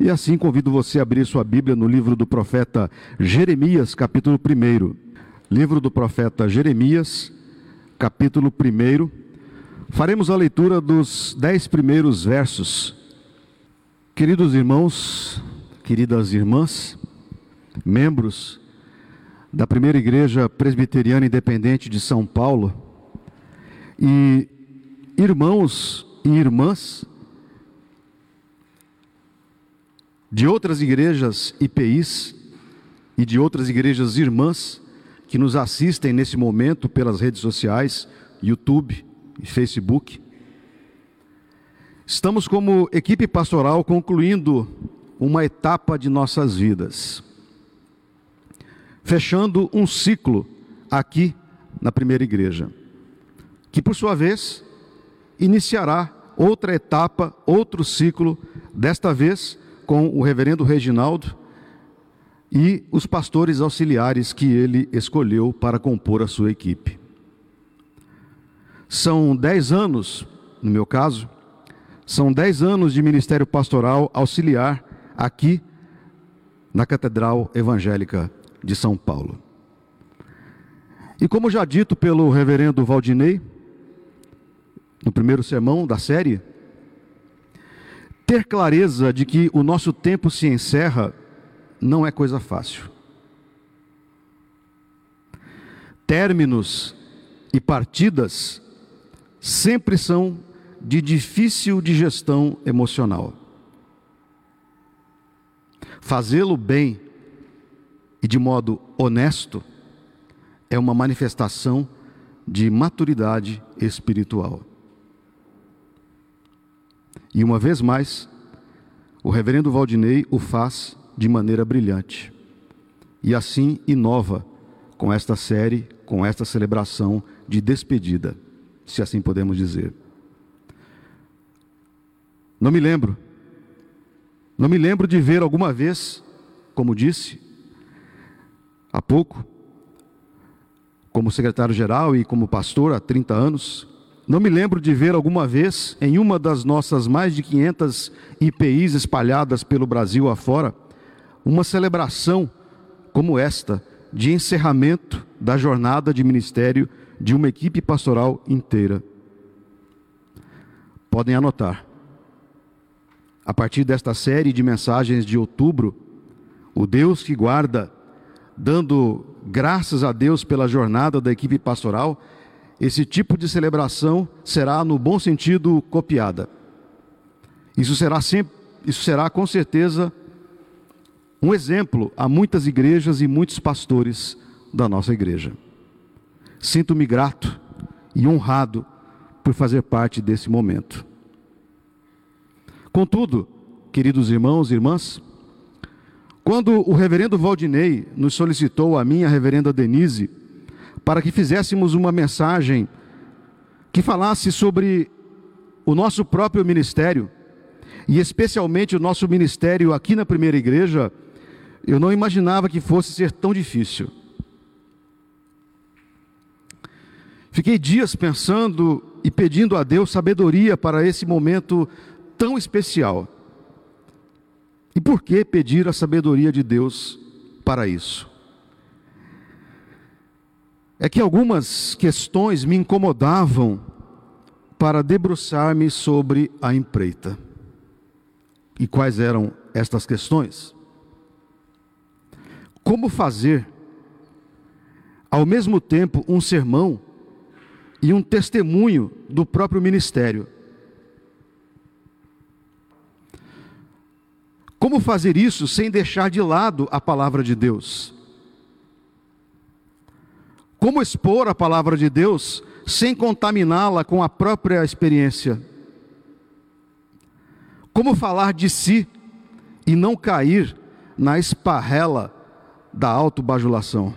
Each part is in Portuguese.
E assim convido você a abrir sua Bíblia no livro do profeta Jeremias, capítulo 1. Livro do profeta Jeremias, capítulo 1. Faremos a leitura dos dez primeiros versos. Queridos irmãos, queridas irmãs, membros da primeira igreja presbiteriana independente de São Paulo, e irmãos e irmãs de outras igrejas IPIs e de outras igrejas irmãs que nos assistem nesse momento pelas redes sociais, YouTube e Facebook. Estamos, como equipe pastoral, concluindo uma etapa de nossas vidas, fechando um ciclo aqui na primeira igreja, que por sua vez iniciará outra etapa, outro ciclo, desta vez com o reverendo Reginaldo e os pastores auxiliares que ele escolheu para compor a sua equipe. São dez anos, no meu caso, são dez anos de ministério pastoral auxiliar aqui na Catedral Evangélica de São Paulo. E como já dito pelo reverendo Valdinei, no primeiro sermão da série, ter clareza de que o nosso tempo se encerra não é coisa fácil. Términos e partidas sempre são de difícil digestão emocional. Fazê-lo bem e de modo honesto é uma manifestação de maturidade espiritual. E uma vez mais, o reverendo Valdinei o faz de maneira brilhante. E assim inova com esta série, com esta celebração de despedida, se assim podemos dizer. Não me lembro, não me lembro de ver alguma vez, como disse há pouco, como secretário-geral e como pastor há 30 anos, não me lembro de ver alguma vez, em uma das nossas mais de 500 IPIs espalhadas pelo Brasil afora, uma celebração como esta, de encerramento da jornada de ministério de uma equipe pastoral inteira. Podem anotar. A partir desta série de mensagens de outubro, o Deus que guarda, dando graças a Deus pela jornada da equipe pastoral, esse tipo de celebração será, no bom sentido, copiada. Isso será, isso será com certeza um exemplo a muitas igrejas e muitos pastores da nossa igreja. Sinto-me grato e honrado por fazer parte desse momento. Contudo, queridos irmãos e irmãs, quando o reverendo Valdinei nos solicitou a minha reverenda Denise para que fizéssemos uma mensagem que falasse sobre o nosso próprio ministério, e especialmente o nosso ministério aqui na primeira igreja, eu não imaginava que fosse ser tão difícil. Fiquei dias pensando e pedindo a Deus sabedoria para esse momento tão especial. E por que pedir a sabedoria de Deus para isso? É que algumas questões me incomodavam para debruçar-me sobre a empreita. E quais eram estas questões? Como fazer, ao mesmo tempo, um sermão e um testemunho do próprio ministério? Como fazer isso sem deixar de lado a palavra de Deus? Como expor a palavra de Deus sem contaminá-la com a própria experiência? Como falar de si e não cair na esparrela da autobajulação?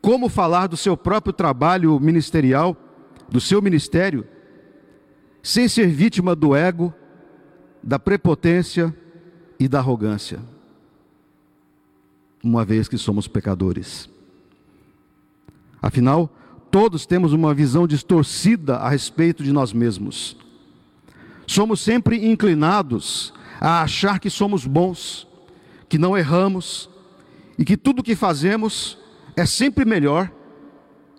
Como falar do seu próprio trabalho ministerial, do seu ministério, sem ser vítima do ego, da prepotência e da arrogância? Uma vez que somos pecadores. Afinal, todos temos uma visão distorcida a respeito de nós mesmos. somos sempre inclinados a achar que somos bons, que não erramos e que tudo que fazemos é sempre melhor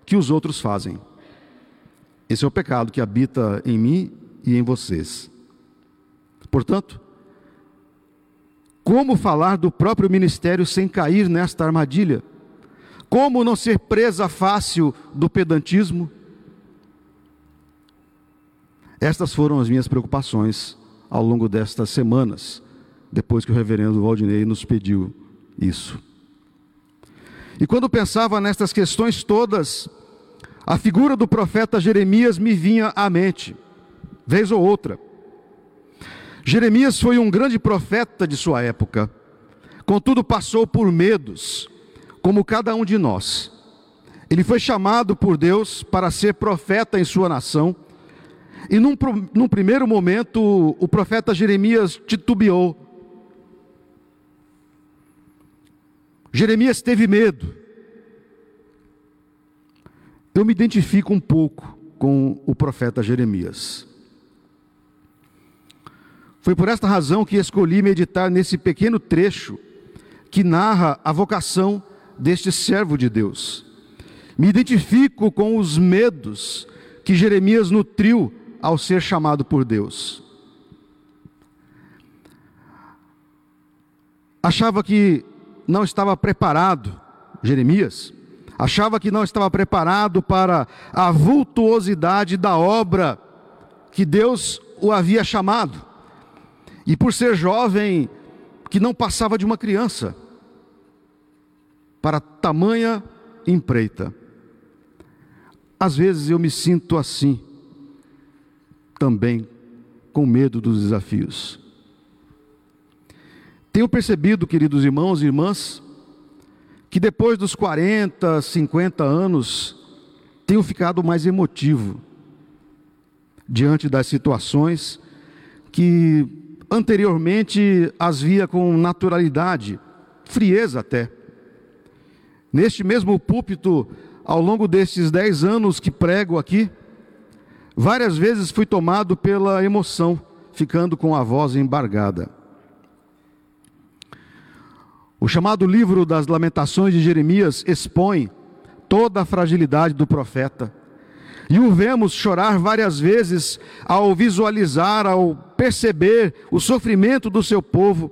que os outros fazem. Esse é o pecado que habita em mim e em vocês. Portanto, como falar do próprio ministério sem cair nesta armadilha? Como não ser presa fácil do pedantismo? Estas foram as minhas preocupações ao longo destas semanas, depois que o reverendo Valdinei nos pediu isso. E quando pensava nestas questões todas, a figura do profeta Jeremias me vinha à mente, vez ou outra. Jeremias foi um grande profeta de sua época, contudo passou por medos, como cada um de nós. Ele foi chamado por Deus para ser profeta em sua nação, e num, num primeiro momento o profeta Jeremias titubeou. Jeremias teve medo. Eu me identifico um pouco com o profeta Jeremias. Foi por esta razão que escolhi meditar nesse pequeno trecho que narra a vocação deste servo de Deus. Me identifico com os medos que Jeremias nutriu ao ser chamado por Deus. Achava que não estava preparado, Jeremias, achava que não estava preparado para a vultuosidade da obra que Deus o havia chamado. E por ser jovem, que não passava de uma criança, para tamanha empreita. Às vezes eu me sinto assim, também, com medo dos desafios. Tenho percebido, queridos irmãos e irmãs, que depois dos 40, 50 anos, tenho ficado mais emotivo diante das situações que anteriormente as via com naturalidade, frieza até. Neste mesmo púlpito, ao longo destes dez anos que prego aqui, várias vezes fui tomado pela emoção, ficando com a voz embargada. O chamado livro das Lamentações de Jeremias expõe toda a fragilidade do profeta e o vemos chorar várias vezes ao visualizar, ao perceber o sofrimento do seu povo,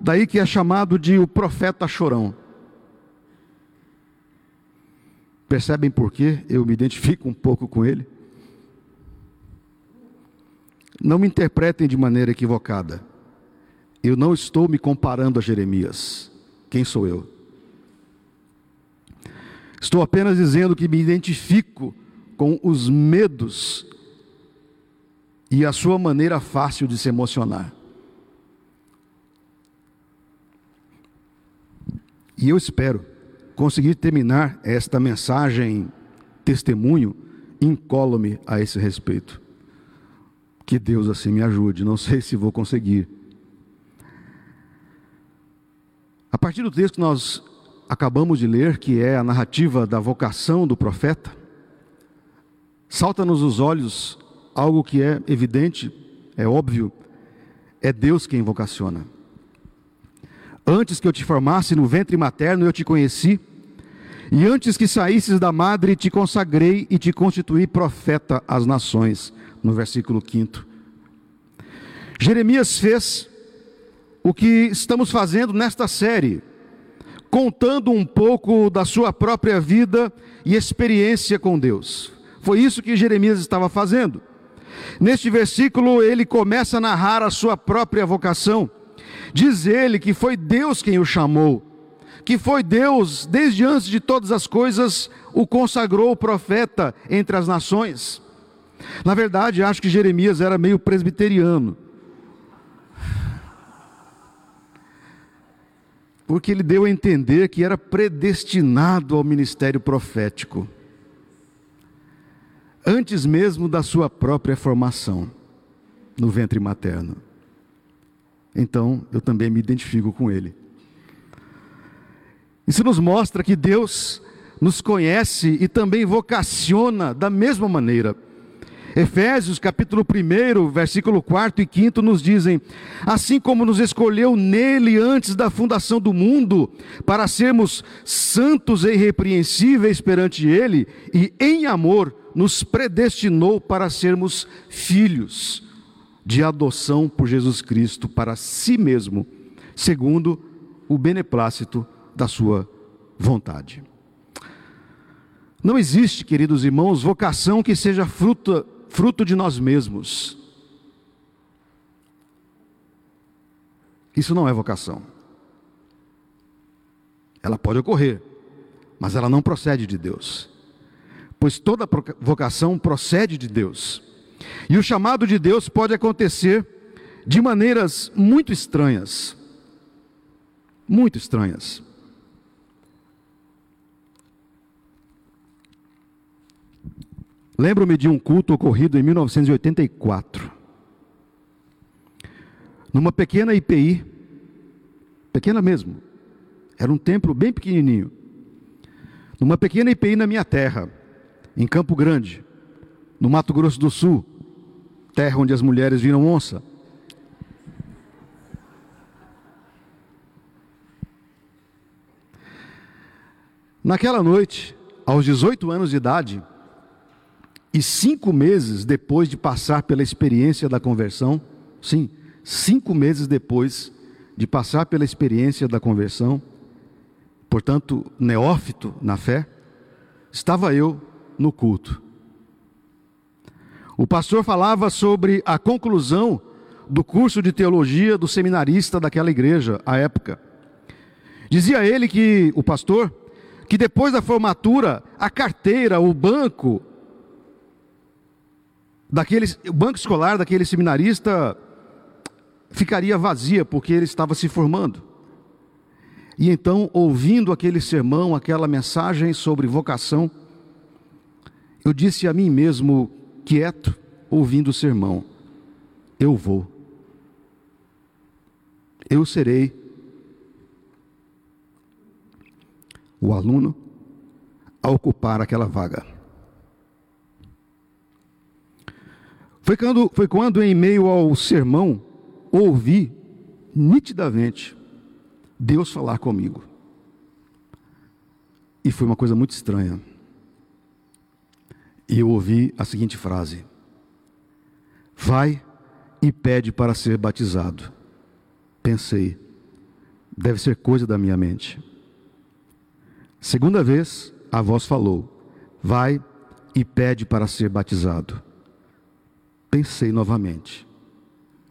daí que é chamado de o profeta chorão. Percebem por que eu me identifico um pouco com ele? Não me interpretem de maneira equivocada. Eu não estou me comparando a Jeremias. Quem sou eu? Estou apenas dizendo que me identifico com os medos e a sua maneira fácil de se emocionar. E eu espero conseguir terminar esta mensagem testemunho incólume a esse respeito. Que Deus assim me ajude, não sei se vou conseguir. A partir do texto que nós acabamos de ler, que é a narrativa da vocação do profeta, Salta-nos os olhos algo que é evidente, é óbvio, é Deus quem vocaciona. Antes que eu te formasse no ventre materno, eu te conheci, e antes que saísses da madre, te consagrei e te constituí profeta às nações. No versículo 5. Jeremias fez o que estamos fazendo nesta série, contando um pouco da sua própria vida e experiência com Deus. Foi isso que Jeremias estava fazendo. Neste versículo, ele começa a narrar a sua própria vocação. Diz ele que foi Deus quem o chamou, que foi Deus, desde antes de todas as coisas, o consagrou profeta entre as nações. Na verdade, acho que Jeremias era meio presbiteriano. Porque ele deu a entender que era predestinado ao ministério profético antes mesmo da sua própria formação no ventre materno. Então, eu também me identifico com ele. Isso nos mostra que Deus nos conhece e também vocaciona da mesma maneira. Efésios, capítulo 1, versículo 4 e 5 nos dizem: Assim como nos escolheu nele antes da fundação do mundo, para sermos santos e irrepreensíveis perante ele, e em amor nos predestinou para sermos filhos de adoção por Jesus Cristo para si mesmo, segundo o beneplácito da sua vontade. Não existe, queridos irmãos, vocação que seja fruto fruto de nós mesmos. Isso não é vocação. Ela pode ocorrer, mas ela não procede de Deus. Pois toda vocação procede de Deus. E o chamado de Deus pode acontecer de maneiras muito estranhas. Muito estranhas. Lembro-me de um culto ocorrido em 1984. Numa pequena IPI, pequena mesmo, era um templo bem pequenininho. Numa pequena IPI na minha terra, em Campo Grande, no Mato Grosso do Sul, terra onde as mulheres viram onça. Naquela noite, aos 18 anos de idade, e cinco meses depois de passar pela experiência da conversão, sim, cinco meses depois de passar pela experiência da conversão, portanto, neófito na fé, estava eu no culto. O pastor falava sobre a conclusão do curso de teologia do seminarista daquela igreja, à época. Dizia ele que, o pastor, que depois da formatura, a carteira, o banco, daquele, o banco escolar daquele seminarista ficaria vazia porque ele estava se formando. E então, ouvindo aquele sermão, aquela mensagem sobre vocação, eu disse a mim mesmo, quieto, ouvindo o sermão: Eu vou. Eu serei o aluno a ocupar aquela vaga. Foi quando, foi quando, em meio ao sermão, ouvi nitidamente Deus falar comigo. E foi uma coisa muito estranha. E eu ouvi a seguinte frase: Vai e pede para ser batizado. Pensei, deve ser coisa da minha mente. Segunda vez, a voz falou: Vai e pede para ser batizado. Pensei novamente.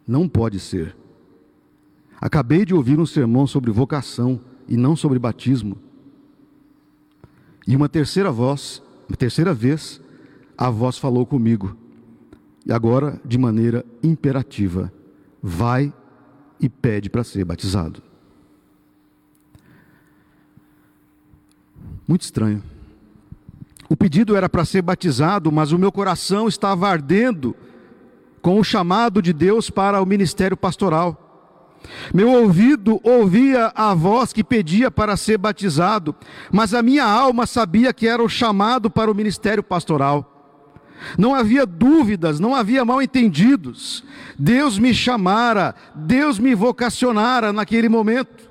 Não pode ser. Acabei de ouvir um sermão sobre vocação e não sobre batismo. E uma terceira voz, uma terceira vez, a voz falou comigo. E agora, de maneira imperativa, vai e pede para ser batizado. Muito estranho. O pedido era para ser batizado, mas o meu coração estava ardendo com o chamado de Deus para o ministério pastoral. Meu ouvido ouvia a voz que pedia para ser batizado, mas a minha alma sabia que era o chamado para o ministério pastoral. Não havia dúvidas, não havia mal entendidos. Deus me chamara, Deus me vocacionara naquele momento.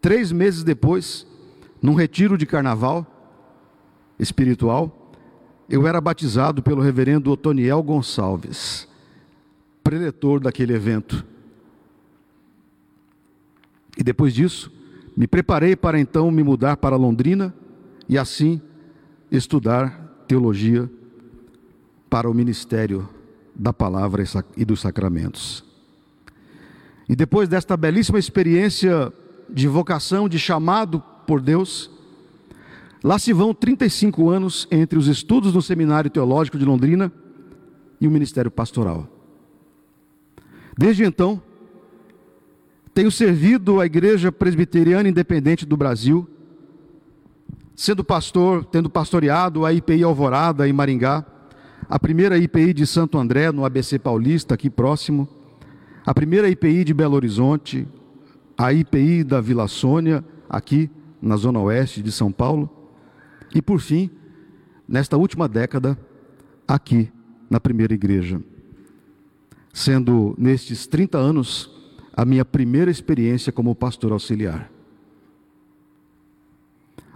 Três meses depois, num retiro de carnaval espiritual, eu era batizado pelo reverendo Otoniel Gonçalves, preletor daquele evento. E depois disso, me preparei para então me mudar para Londrina e assim estudar teologia para o ministério da palavra e dos sacramentos. E depois desta belíssima experiência de vocação, de chamado por Deus, Lá se vão 35 anos entre os estudos no Seminário Teológico de Londrina e o ministério pastoral. Desde então, tenho servido a Igreja Presbiteriana Independente do Brasil, sendo pastor, tendo pastoreado a IPI Alvorada em Maringá, a primeira IPI de Santo André, no ABC Paulista, aqui próximo, a primeira IPI de Belo Horizonte, a IPI da Vila Sônia, aqui na Zona Oeste de São Paulo, e por fim, nesta última década, aqui na primeira igreja, sendo nestes 30 anos a minha primeira experiência como pastor auxiliar.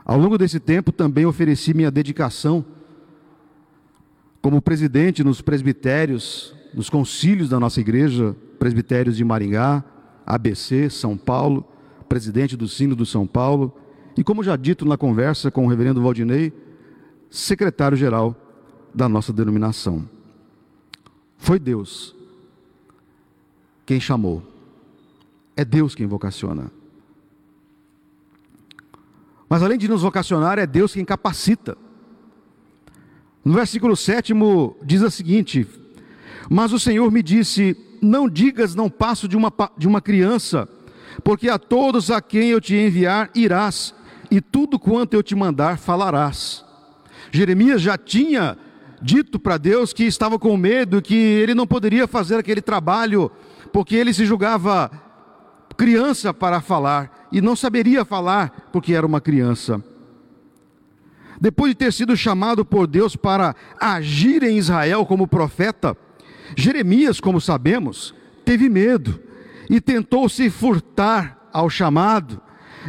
Ao longo desse tempo também ofereci minha dedicação como presidente nos presbitérios, nos concílios da nossa igreja, presbitérios de Maringá, ABC, São Paulo, presidente do Sino do São Paulo, e como já dito na conversa com o reverendo Valdinei, secretário-geral da nossa denominação. Foi Deus quem chamou. É Deus quem vocaciona. Mas além de nos vocacionar, é Deus quem capacita. No versículo 7 diz o seguinte: Mas o Senhor me disse: Não digas, não passo de uma, de uma criança, porque a todos a quem eu te enviar irás, e tudo quanto eu te mandar falarás. Jeremias já tinha dito para Deus que estava com medo, que ele não poderia fazer aquele trabalho, porque ele se julgava criança para falar e não saberia falar porque era uma criança. Depois de ter sido chamado por Deus para agir em Israel como profeta, Jeremias, como sabemos, teve medo e tentou se furtar ao chamado,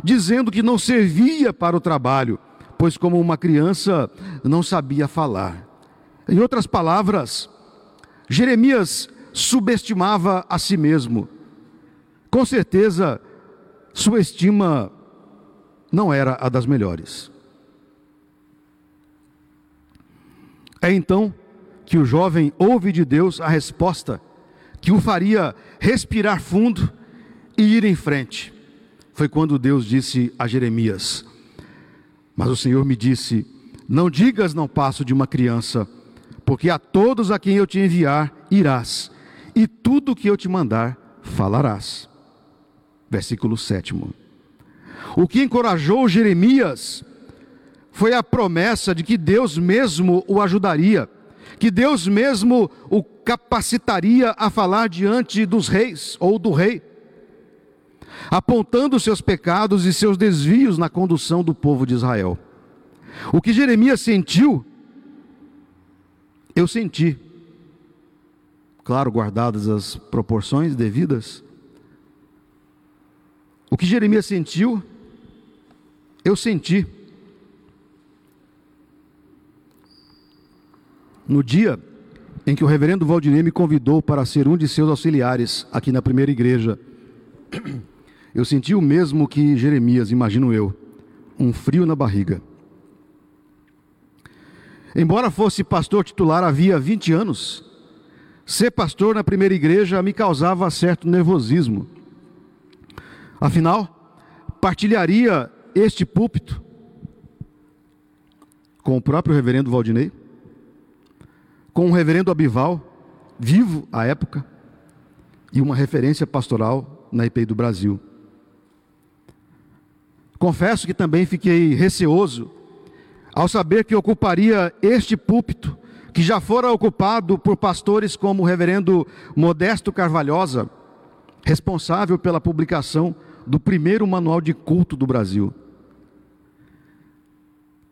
dizendo que não servia para o trabalho, pois, como uma criança, não sabia falar. Em outras palavras, Jeremias subestimava a si mesmo. Com certeza, sua estima não era a das melhores. É então que o jovem ouve de Deus a resposta que o faria respirar fundo e ir em frente. Foi quando Deus disse a Jeremias: Mas o Senhor me disse: Não digas, não passo de uma criança, porque a todos a quem eu te enviar irás, e tudo o que eu te mandar falarás. Versículo 7. O que encorajou Jeremias foi a promessa de que Deus mesmo o ajudaria, que Deus mesmo o capacitaria a falar diante dos reis ou do rei, apontando seus pecados e seus desvios na condução do povo de Israel. O que Jeremias sentiu, eu senti, claro, guardadas as proporções devidas. O que Jeremias sentiu, eu senti. No dia em que o reverendo Valdinei me convidou para ser um de seus auxiliares aqui na primeira igreja, eu senti o mesmo que Jeremias, imagino eu, um frio na barriga. Embora fosse pastor titular havia 20 anos, ser pastor na primeira igreja me causava certo nervosismo. Afinal, partilharia este púlpito com o próprio reverendo Valdinei? com o reverendo Abival, vivo à época, e uma referência pastoral na IPI do Brasil. Confesso que também fiquei receoso ao saber que ocuparia este púlpito, que já fora ocupado por pastores como o reverendo Modesto Carvalhosa, responsável pela publicação do primeiro manual de culto do Brasil.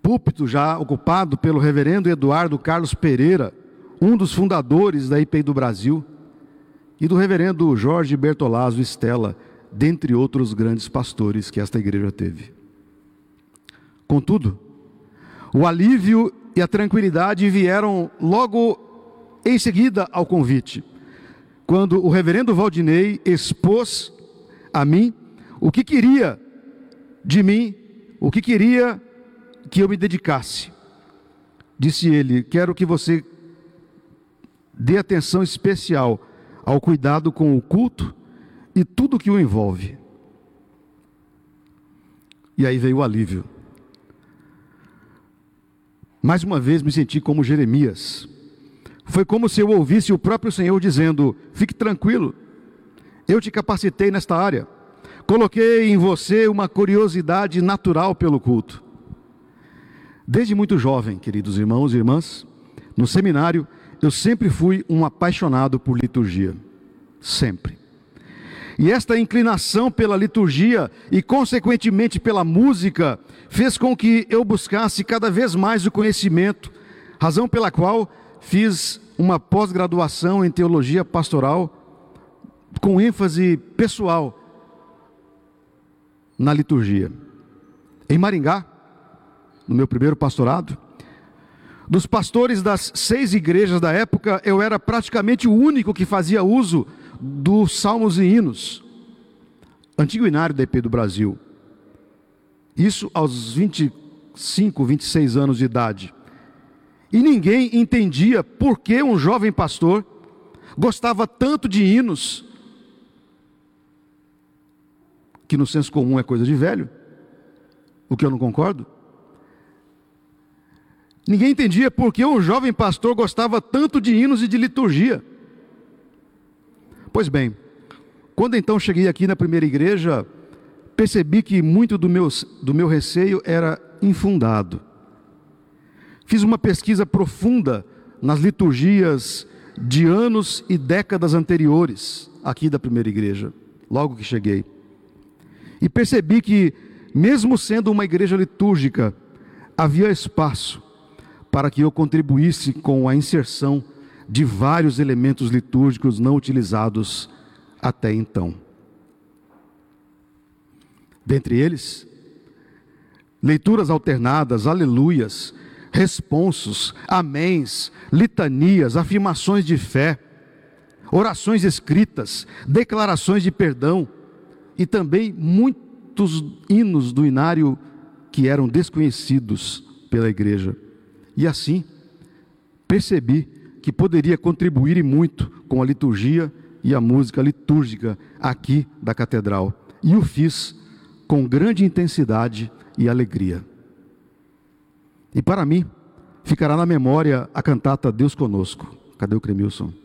Púlpito já ocupado pelo reverendo Eduardo Carlos Pereira, um dos fundadores da IPI do Brasil, e do reverendo Jorge Bertolazzo Stella, dentre outros grandes pastores que esta igreja teve. Contudo, o alívio e a tranquilidade vieram logo em seguida ao convite, quando o reverendo Valdinei expôs a mim o que queria de mim, o que queria que eu me dedicasse. Disse ele: Quero que você dê atenção especial ao cuidado com o culto e tudo que o envolve. E aí veio o alívio. Mais uma vez me senti como Jeremias. Foi como se eu ouvisse o próprio Senhor dizendo: Fique tranquilo, eu te capacitei nesta área. Coloquei em você uma curiosidade natural pelo culto. Desde muito jovem, queridos irmãos e irmãs, no seminário, eu sempre fui um apaixonado por liturgia. Sempre. E esta inclinação pela liturgia e, consequentemente, pela música, fez com que eu buscasse cada vez mais o conhecimento, razão pela qual fiz uma pós-graduação em teologia pastoral com ênfase pessoal na liturgia. Em Maringá, no meu primeiro pastorado, dos pastores das seis igrejas da época, eu era praticamente o único que fazia uso dos salmos e hinos, antigo inário da EP do Brasil. Isso aos 25, 26 anos de idade. E ninguém entendia por que um jovem pastor gostava tanto de hinos, que no senso comum é coisa de velho, o que eu não concordo. Ninguém entendia por que um jovem pastor gostava tanto de hinos e de liturgia. Pois bem, quando então cheguei aqui na primeira igreja, percebi que muito do meu, do meu receio era infundado. Fiz uma pesquisa profunda nas liturgias de anos e décadas anteriores, aqui da primeira igreja, logo que cheguei. E percebi que, mesmo sendo uma igreja litúrgica, havia espaço para que eu contribuísse com a inserção de vários elementos litúrgicos não utilizados até então. Dentre eles, leituras alternadas, aleluias, responsos, améns, litanias, afirmações de fé, orações escritas, declarações de perdão e também muitos hinos do inário que eram desconhecidos pela igreja. E assim, percebi que poderia contribuir e muito com a liturgia e a música litúrgica aqui da catedral. E o fiz com grande intensidade e alegria. E para mim, ficará na memória a cantata Deus Conosco. Cadê o Cremilson?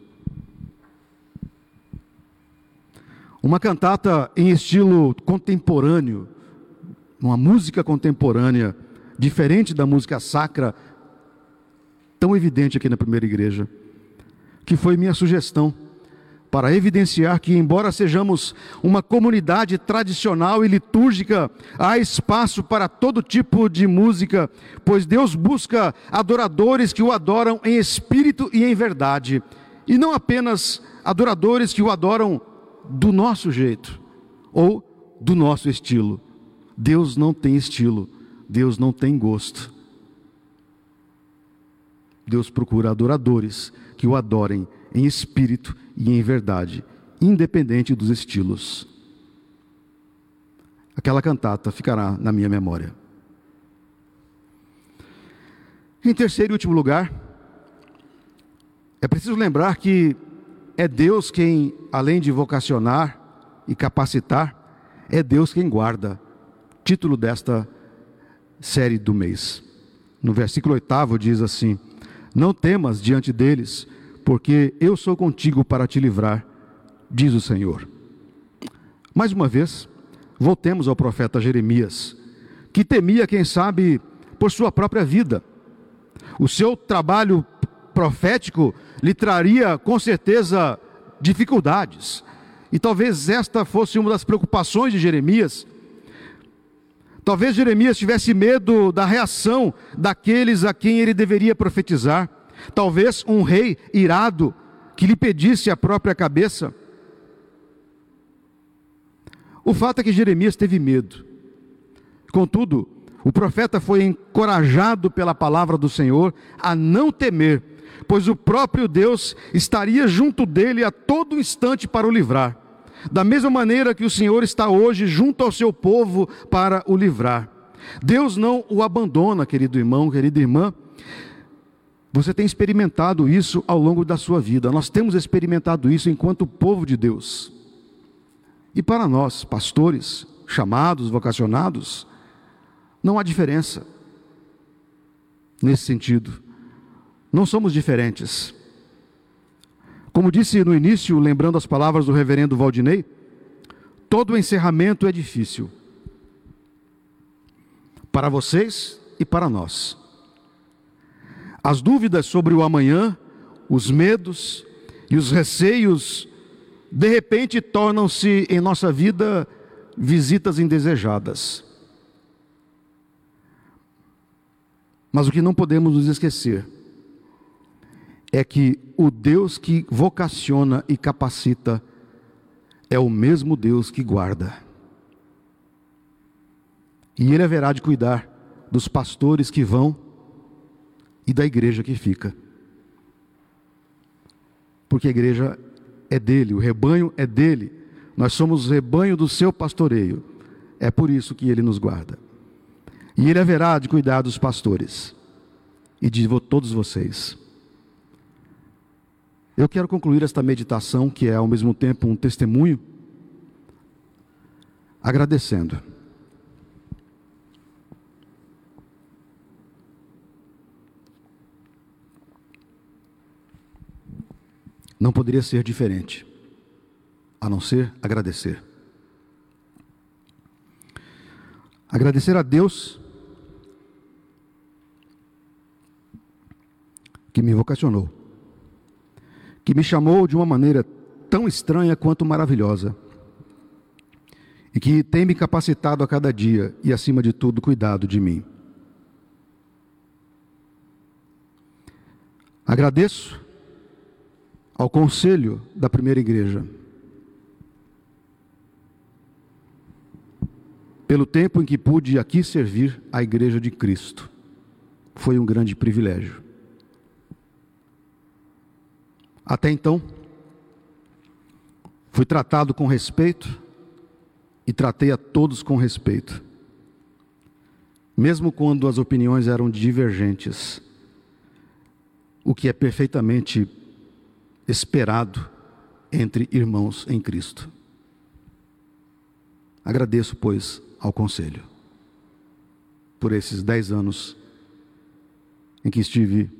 Uma cantata em estilo contemporâneo, uma música contemporânea, diferente da música sacra tão evidente aqui na primeira igreja, que foi minha sugestão para evidenciar que, embora sejamos uma comunidade tradicional e litúrgica, há espaço para todo tipo de música, pois Deus busca adoradores que o adoram em espírito e em verdade, e não apenas adoradores que o adoram do nosso jeito ou do nosso estilo. Deus não tem estilo, Deus não tem gosto. Deus procura adoradores que o adorem em espírito e em verdade, independente dos estilos. Aquela cantata ficará na minha memória. Em terceiro e último lugar, é preciso lembrar que é Deus quem, além de vocacionar e capacitar, é Deus quem guarda. Título desta série do mês. No versículo oitavo diz assim: não temas diante deles, porque eu sou contigo para te livrar, diz o Senhor. Mais uma vez, voltemos ao profeta Jeremias, que temia, quem sabe, por sua própria vida. O seu trabalho profético lhe traria, com certeza, dificuldades. E talvez esta fosse uma das preocupações de Jeremias, Talvez Jeremias tivesse medo da reação daqueles a quem ele deveria profetizar. Talvez um rei irado que lhe pedisse a própria cabeça. O fato é que Jeremias teve medo. Contudo, o profeta foi encorajado pela palavra do Senhor a não temer, pois o próprio Deus estaria junto dele a todo instante para o livrar da mesma maneira que o Senhor está hoje junto ao seu povo para o livrar. Deus não o abandona, querido irmão, querida irmã. Você tem experimentado isso ao longo da sua vida. Nós temos experimentado isso enquanto povo de Deus. E para nós, pastores, chamados, vocacionados, não há diferença nesse sentido. Não somos diferentes. Como disse no início, lembrando as palavras do reverendo Valdinei, todo encerramento é difícil. Para vocês e para nós. As dúvidas sobre o amanhã, os medos e os receios, de repente tornam-se em nossa vida visitas indesejadas. Mas o que não podemos nos esquecer é que o Deus que vocaciona e capacita é o mesmo Deus que guarda. E Ele haverá de cuidar dos pastores que vão e da igreja que fica. Porque a igreja é dele, o rebanho é dele, nós somos o rebanho do seu pastoreio. É por isso que ele nos guarda. E ele haverá de cuidar dos pastores e de todos vocês. Eu quero concluir esta meditação, que é ao mesmo tempo um testemunho, agradecendo. Não poderia ser diferente, a não ser agradecer. Agradecer a Deus que me vocacionou, que me chamou de uma maneira tão estranha quanto maravilhosa, e que tem me capacitado a cada dia e, acima de tudo, cuidado de mim. Agradeço ao conselho da primeira igreja, pelo tempo em que pude aqui servir a igreja de Cristo. Foi um grande privilégio. Até então, fui tratado com respeito e tratei a todos com respeito, mesmo quando as opiniões eram divergentes, o que é perfeitamente esperado entre irmãos em Cristo. Agradeço, pois, ao conselho por esses dez anos em que estive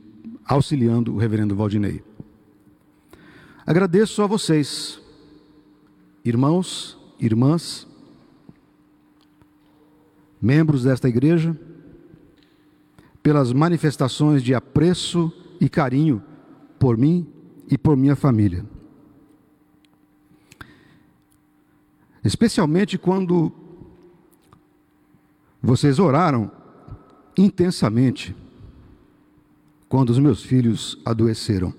auxiliando o reverendo Valdinei. Agradeço a vocês, irmãos, irmãs, membros desta igreja, pelas manifestações de apreço e carinho por mim e por minha família. Especialmente quando vocês oraram intensamente quando os meus filhos adoeceram.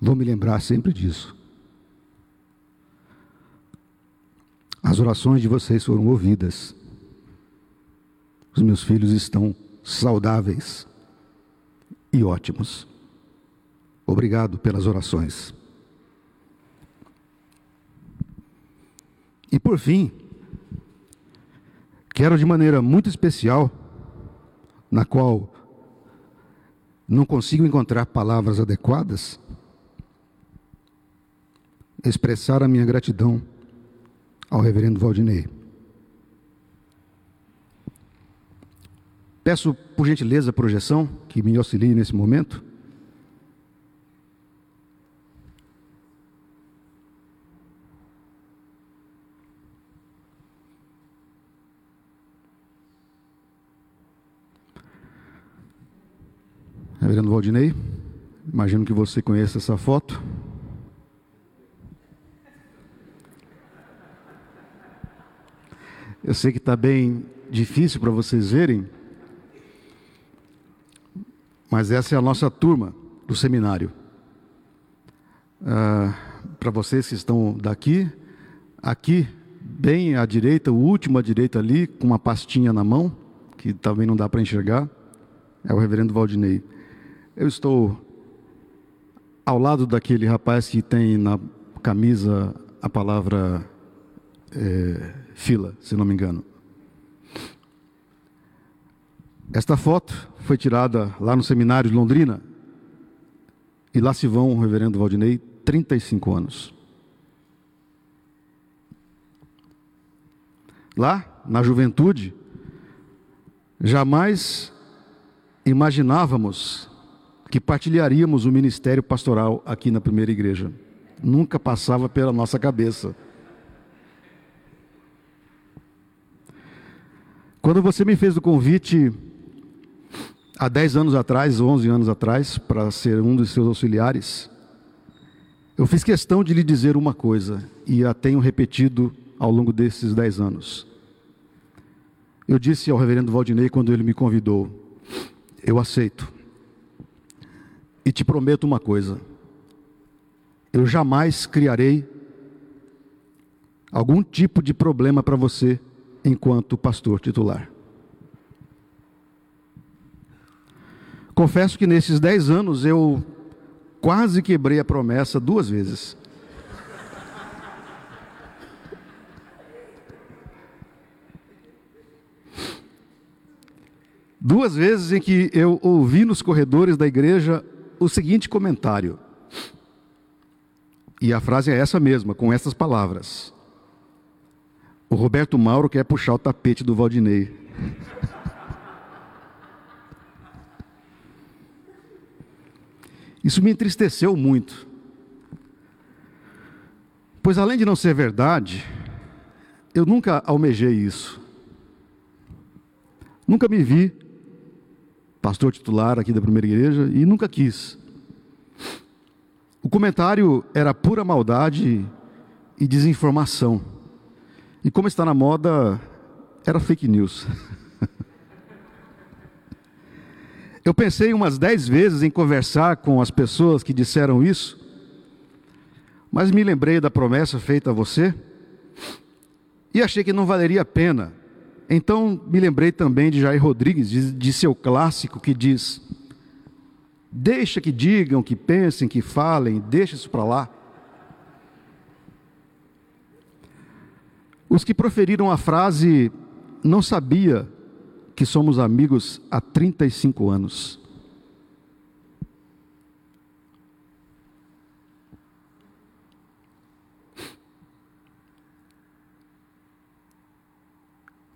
Vou me lembrar sempre disso. As orações de vocês foram ouvidas. Os meus filhos estão saudáveis e ótimos. Obrigado pelas orações. E por fim, quero de maneira muito especial, na qual não consigo encontrar palavras adequadas, expressar a minha gratidão ao reverendo Valdinei. Peço, por gentileza, a projeção que me auxilie nesse momento. Reverendo Valdinei, imagino que você conheça essa foto. Eu sei que está bem difícil para vocês verem, mas essa é a nossa turma do seminário. Ah, para vocês que estão daqui, aqui, bem à direita, o último à direita ali, com uma pastinha na mão, que também não dá para enxergar, é o reverendo Valdinei. Eu estou ao lado daquele rapaz que tem na camisa a palavra é, fila, se não me engano. Esta foto foi tirada lá no seminário de Londrina. E lá se vão o reverendo Valdinei, 35 anos. Lá, na juventude, jamais imaginávamos que partilharíamos o ministério pastoral aqui na primeira igreja. Nunca passava pela nossa cabeça. Quando você me fez o convite, há 10 anos atrás, 11 anos atrás, para ser um dos seus auxiliares, eu fiz questão de lhe dizer uma coisa, e a tenho repetido ao longo desses 10 anos. Eu disse ao reverendo Valdinei, quando ele me convidou, Eu aceito. E te prometo uma coisa: eu jamais criarei algum tipo de problema para você enquanto pastor titular. Confesso que nesses dez anos eu quase quebrei a promessa duas vezes. Duas vezes em que eu ouvi nos corredores da igreja o seguinte comentário. E a frase é essa mesma, com essas palavras. O Roberto Mauro quer puxar o tapete do Valdinei. Isso me entristeceu muito. Pois além de não ser verdade, eu nunca almejei isso. Nunca me vi pastor titular aqui da primeira igreja, e nunca quis. O comentário era pura maldade e desinformação. E como está na moda, era fake news. Eu pensei umas dez vezes em conversar com as pessoas que disseram isso, mas me lembrei da promessa feita a você e achei que não valeria a pena então me lembrei também de Jair Rodrigues, de, de seu clássico que diz: Deixa que digam, que pensem, que falem, deixa isso para lá. Os que proferiram a frase não sabia que somos amigos há 35 anos.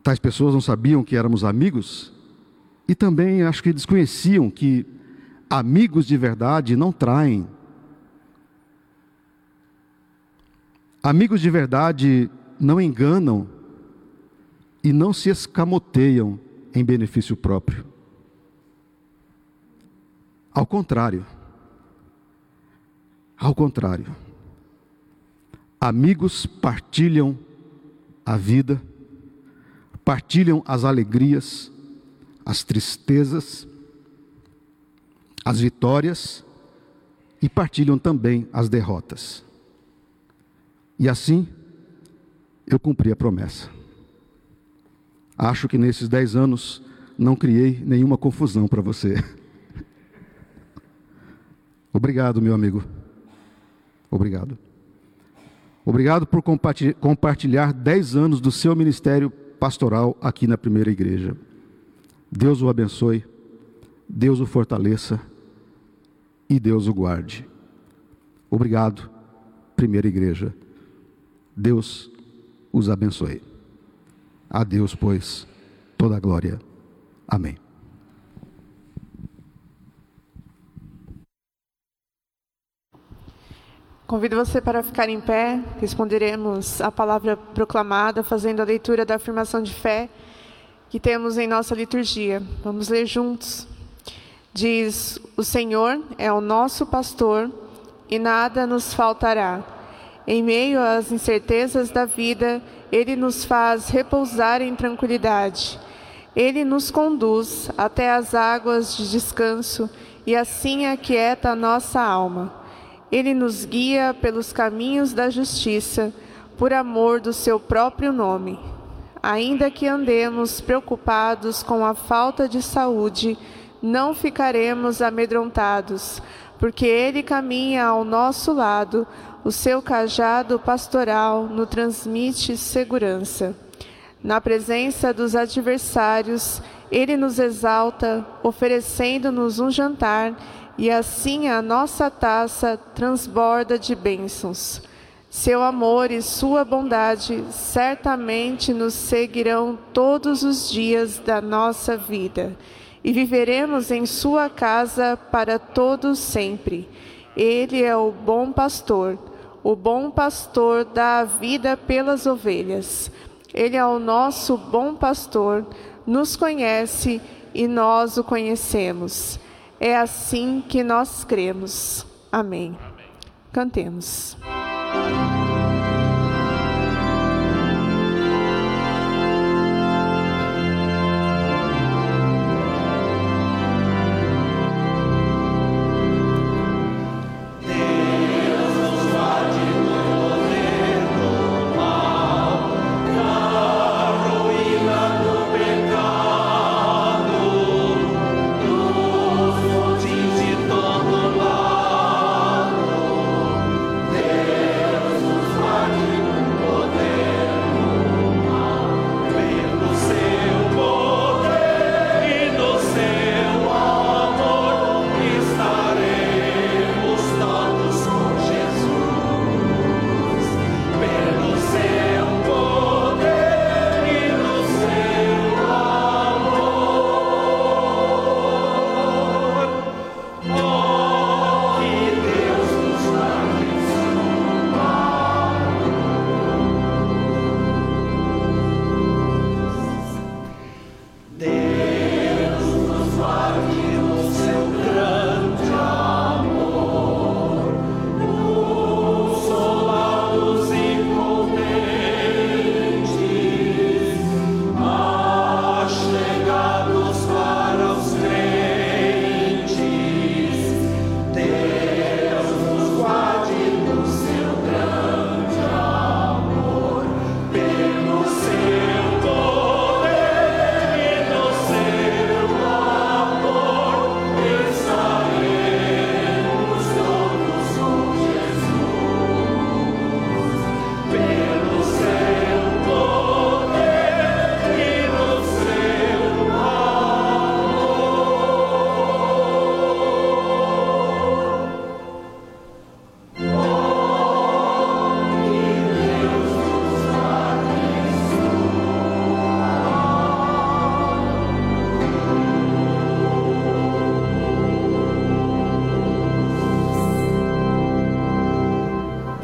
Tais pessoas não sabiam que éramos amigos e também acho que desconheciam que amigos de verdade não traem. Amigos de verdade não enganam e não se escamoteiam em benefício próprio. Ao contrário, ao contrário, amigos partilham a vida partilham as alegrias, as tristezas, as vitórias e partilham também as derrotas. E assim, eu cumpri a promessa. Acho que nesses dez anos não criei nenhuma confusão para você. Obrigado, meu amigo. Obrigado. Obrigado por compartilhar dez anos do seu ministério pastoral aqui na primeira igreja. Deus o abençoe, Deus o fortaleça e Deus o guarde. Obrigado, primeira igreja. Deus os abençoe. A Deus, pois, toda a glória. Amém. Convido você para ficar em pé, responderemos a palavra proclamada, fazendo a leitura da afirmação de fé que temos em nossa liturgia. Vamos ler juntos. Diz: O Senhor é o nosso pastor e nada nos faltará. Em meio às incertezas da vida, Ele nos faz repousar em tranquilidade. Ele nos conduz até as águas de descanso e assim aquieta a nossa alma. Ele nos guia pelos caminhos da justiça, por amor do seu próprio nome. Ainda que andemos preocupados com a falta de saúde, não ficaremos amedrontados, porque Ele caminha ao nosso lado, o seu cajado pastoral nos transmite segurança. Na presença dos adversários, Ele nos exalta, oferecendo-nos um jantar e assim a nossa taça transborda de bênçãos. Seu amor e sua bondade certamente nos seguirão todos os dias da nossa vida e viveremos em sua casa para todos sempre. Ele é o bom pastor. O bom pastor dá a vida pelas ovelhas. Ele é o nosso bom pastor, nos conhece e nós o conhecemos. É assim que nós cremos. Amém. Cantemos.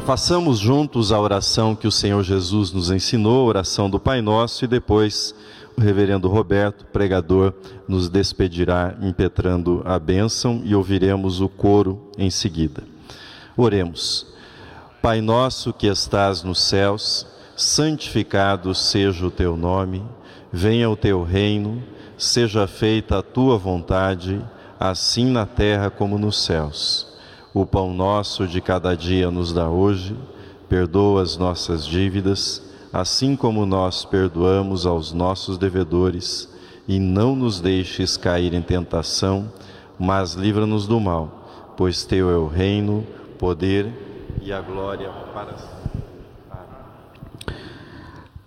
Façamos juntos a oração que o Senhor Jesus nos ensinou, a oração do Pai Nosso, e depois o reverendo Roberto, pregador, nos despedirá impetrando a bênção e ouviremos o coro em seguida. Oremos. Pai nosso que estás nos céus, santificado seja o teu nome, venha o teu reino, seja feita a tua vontade, assim na terra como nos céus. O pão nosso de cada dia nos dá hoje, perdoa as nossas dívidas, assim como nós perdoamos aos nossos devedores, e não nos deixes cair em tentação, mas livra-nos do mal, pois teu é o reino, poder e a glória para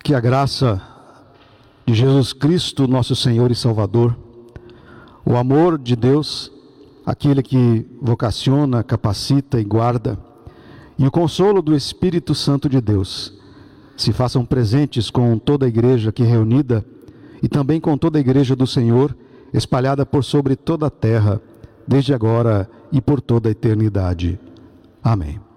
Que a graça de Jesus Cristo, nosso Senhor e Salvador, o amor de Deus, aquele que vocaciona, capacita e guarda, e o consolo do Espírito Santo de Deus, se façam presentes com toda a igreja aqui reunida e também com toda a igreja do Senhor, espalhada por sobre toda a terra, desde agora e por toda a eternidade. Amém.